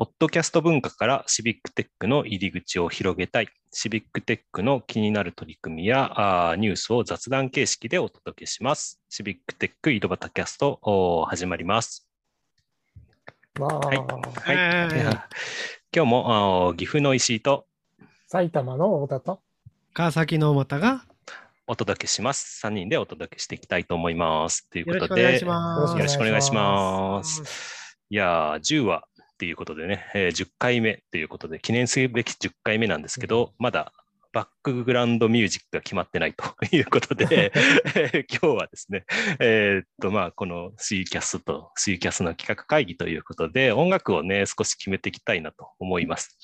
ポッドキャスト文化からシビックテックの入り口を広げたい、シビックテックの気になる取り組みやあニュースを雑談形式でお届けします。シビックテック井戸端キャストお始まります。はいはい 今日もあ岐阜の石井と埼玉の太田と、川崎の又がお届けします。3人でお届けしていきたいと思います。ということで、よろしくお願いします。よろしくお願いしま。ますいやー、10話っていうことでね、えー10回目ということで、記念すべき10回目なんですけど、まだバックグラウンドミュージックが決まってないということで、え ー 今日はですね、えーっと、まあ、この C キャスと C キャスの企画会議ということで、音楽をね、少し決めていきたいなと思います。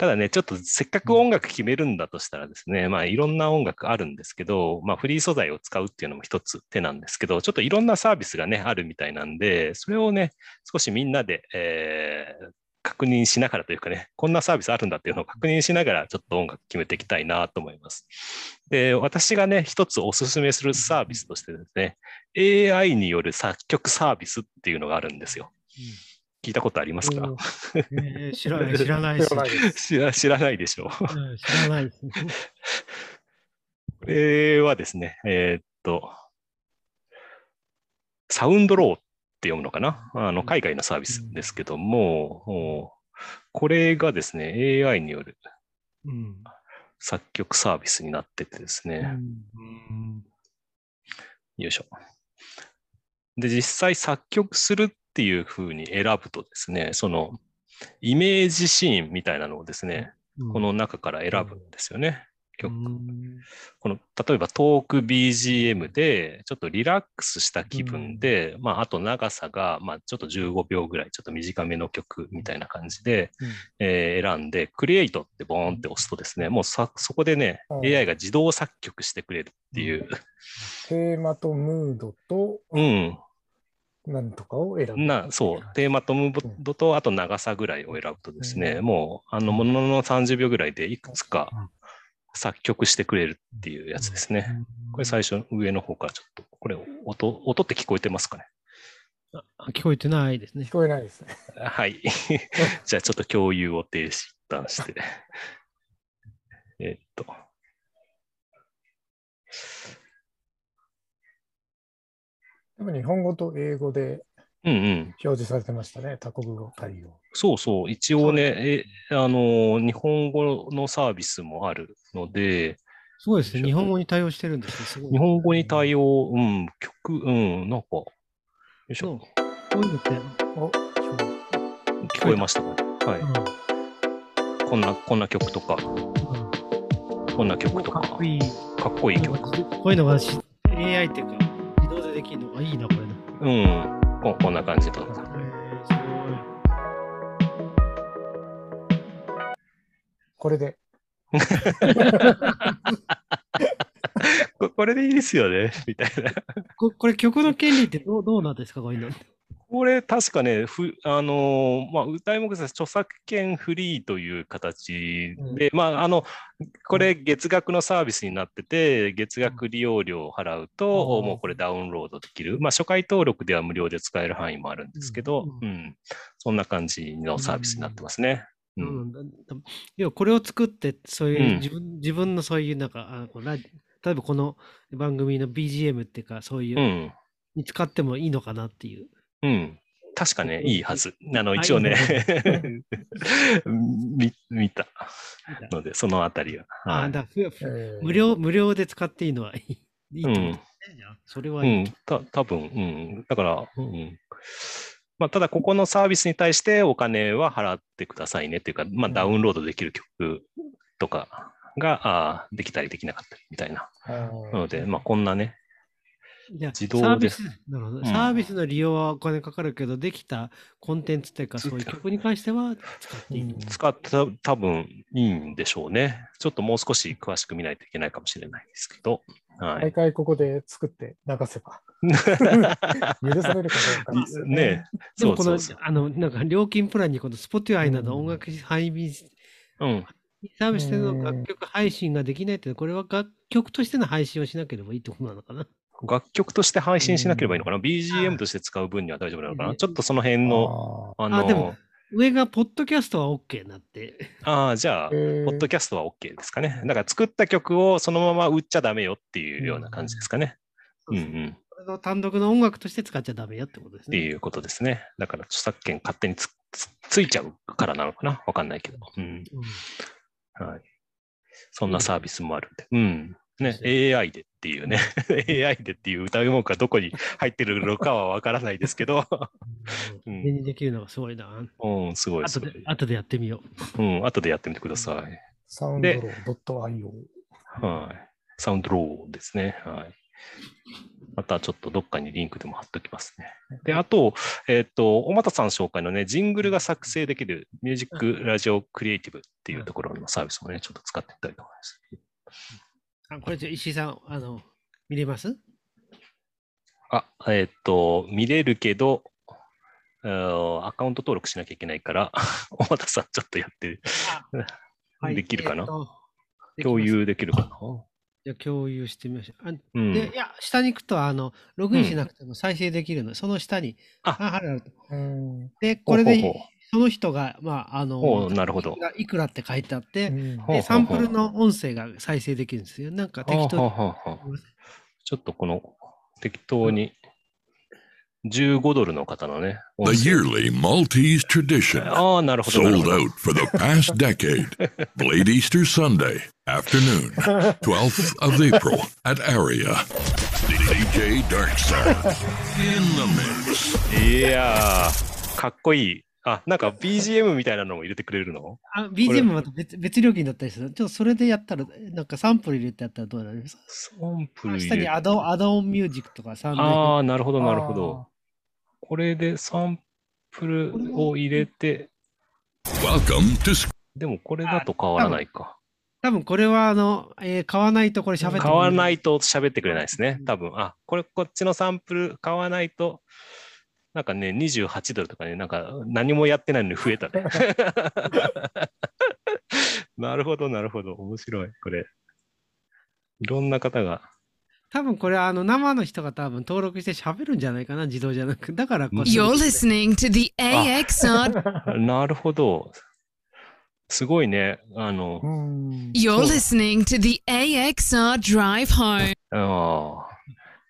ただね、ちょっとせっかく音楽決めるんだとしたらですね、まあいろんな音楽あるんですけど、まあフリー素材を使うっていうのも一つ手なんですけど、ちょっといろんなサービスがね、あるみたいなんで、それをね、少しみんなで、えー確認しながらというかね、こんなサービスあるんだっていうのを確認しながら、ちょっと音楽決めていきたいなと思います。で、私がね、一つお勧めするサービスとしてですね、AI による作曲サービスっていうのがあるんですよ。聞いたことありますか、うんえー知らない、知らない知ら。知らないでしょう。うん知らないです。これはですね、えーっと、サウンドローって読むのかな？あの海外のサービスですけども、もうこれがですね、AI によるうん作曲サービスになっててですね、うんよいしょ。で、実際作曲するっていう風に選ぶとですね、そのイメージシーンみたいなのをですね、うん。この中から選ぶんですよね。曲。うん。この例えばトーク BGM でちょっとリラックスした気分で、まあ、あと長さが、まあ、ちょっと15秒ぐらいちょっと短めの曲みたいな感じで、えー選んでクリエイトってボーンって押すとですねもうさそこでね、うん。AI が自動作曲してくれるっていう、テーマとムードと、うん、なんとかを選ぶ。なそうテーマとムードとあと長さぐらいを選ぶとですね、もうあのものの30秒ぐらいでいくつか作曲してくれるっていうやつですね。これ最初上の方からちょっと、これ音、音って聞こえてますかね？あ聞こえてないですね聞。こえないですね。はい。じゃあちょっと共有を停止一旦して。えっと。でも日本語と英語でうんうん。表示されてましたね。多国語対応。そうそう。一応ね、え、あの、日本語のサービスもあるので、そうですね。日本語に対応してるんですね。すごい日本語に対応、うん、曲、うん、なんか、よいしょ。こういうのって、お聞こえましたかはい。こんな、こんな曲とか、こんな曲とか、かっこいい。かっこいい曲。こういうのがし AI っていうか、自動でできるの？がいいな、これね。うん。ここんな感じとか。えーすこれで。ここれでいいですよね、みたいな。ここれ曲の権利ってどうどうなんですか、こういうの。これ確かね、ふあのーまあ、歌い目です著作権フリーという形で、まあ、あの、これ月額のサービスになってて、月額利用料を払うと、うん。もうこれダウンロードできる。まあ、初回登録では無料で使える範囲もあるんですけど、ううん。ん、そんな感じのサービスになってますね。ううん。要はこれを作って、そういう、うん。自分自分のそういうなんか、あラジ例えばこの番組の BGM っていうか、そういう、うん。に使ってもいいのかなっていう。うん。確かね、いいはず。あの、あ一応ね 見見たので、そのあたりは。あはいあだ無料、無料で使っていいのはいい。いいと思う、うんそれはういい。ん、た多分うん。だから、うん。まあ、ただ、ここのサービスに対してお金は払ってくださいねっていうか、まあ、うんダウンロードできる曲とかが、あーできたりできなかったりみたいな。なので、まあ、こんなね、自動でサービスなるほどうんサービスの利用はお金かかるけど、できたコンテンツっていうか、そういう曲に関しては使っていいの。うん使ってた多分いいんでしょうね。ちょっともう少し詳しく見ないといけないかもしれないですけど。はい毎。回ここで作って流せば 許されるかどうかですよね。ねでもこのそうそうそう、あの、なんか料金プランにこの Spotify などうん音楽配信うん。サービスでのうん楽曲配信ができないって、これは楽曲としての配信をしなければいいってことなのかな。楽曲として配信しなければいいのかな、う ?BGM んとして使う分には大丈夫なのかうなんちょっとその辺の、ああの、あでも上がポッドキャストは OK になって。ああ、じゃあ、えーポッドキャストは OK ですかね。だから作った曲をそのまま売っちゃダメよっていうような感じですかね。うんうん。これの単独の音楽として使っちゃダメよってことですね。っていうことですね。だから著作権勝手につつついちゃうからなのかな？わかんないけど。うん。うんはい。そんなサービスもあるんで。うん。ね、AI でっていうね、AI でっていう歌い文句がどこに入ってるのかはわからないですけど、うん目にできるのがすごいな。うん、すごいす後ごい。、で後でやってみよう。うん、後でやってみてください。サウンドロー .io。はい。サウンドローですね。はい。またちょっとどっかにリンクでも貼っときますね。で、あと、えっ、と、小俣さん紹介のね、ジングルが作成できるミュージックラジオクリエイティブっていうところのサービスもね、ちょっと使ってみたいと思います。あこれじゃあ石井さん、あの、見れます？あ、えっ、と、見れるけど、アカウント登録しなきゃいけないから、小俣さんちょっとやって、はいできるかな、えーと共有できるかな？じゃあ共有してみましょう。あうん。で、いや、下に行くと、あの、ログインしなくても再生できるの。で、その下に、あ。あ、はいある。で、これでほうほうほうその人が、まあ、あの、なるほどいくらって書いてあって、うんで、サンプルの音声が再生できるんですよ。なんか適当に。ちょっとこの適当に15ドルの方のね。The yearly Maltese tradition. ああ、なるほど。なる Sold out for the past decade. Blade Easter Sunday, afternoon, 12th of April at Aria. DJ Darkside in the mix. いやー、かっこいい。あ、なんか BGM みたいなのも入れてくれるの？あ、BGM また別別料金だったりする。ちょっとそれでやったら、なんかサンプル入れてやったらどうなりますサンプル入下にれアドアドオンミュージックとかサウンドああ、なるほど、なるほど。これでサンプルを入れて、Welcome to Sc- でもこれだと変わらないか。多分これはあの、えー買わないとこれ喋ってくれ買わないと喋ってくれないですね。多分、あ、これこっちのサンプル買わないと、なんかね、28ドルとかね、なんか何もやってないのに増えたね。なるほど、なるほど。面白い、これ。いろんな方が。多分これあの生の人が多分登録して喋るんじゃないかな、自動じゃなく。だからこう You're listening to the AXR. なるほど。すごいね。あのう、ん。You're listening to the AXR Drive Home. ああ。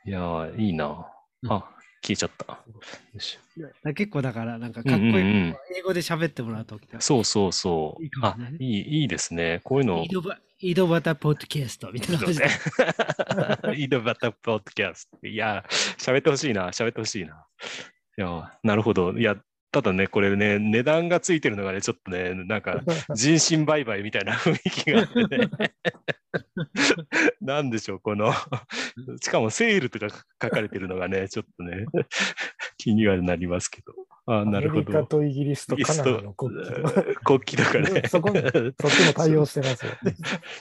いやー、いいな。あ、消えちゃった。結構だからなんかかっこいい。うんうんうん英語で喋ってもらうと。そうそうそういい。かあいい、いいですね。こういうの。井戸端井戸端ポッドキャストみたいな感じで。イドバタポッドキャスト。いや、喋ってほしいな、喋ってほしいな。いや、なるほど。いや、ただね、これね、値段がついてるのがね、ちょっとね、なんか、人身売買みたいな雰囲気があってね。なんでしょう、この、しかもセールとか書かれてるのがね、ちょっとね、気にはなりますけど。あなるほアメリカど。とイギリスとカナダの国旗と国旗とかね。そこそっちも対応してますよ。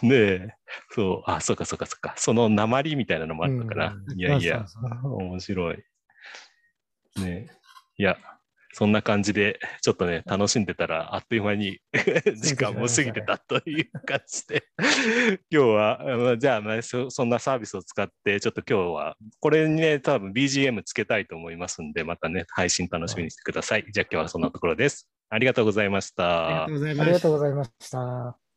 ねえ、そう、あ、そうかそうかそうか。その鉛みたいなのもあるのかな。うんいやいや、面白い。ねえ、いや、そんな感じで、ちょっとね、楽しんでたら、あっという間に時間も過ぎてたという感じで、今日は、まあじゃあ、まあそ、そんなサービスを使って、ちょっと今日は、これにね、多分 BGM つけたいと思いますんで、またね、配信楽しみにしてください。じゃあ今日はそんなところです。ありがとうございましたありがとう。ございますありがとう。ございました。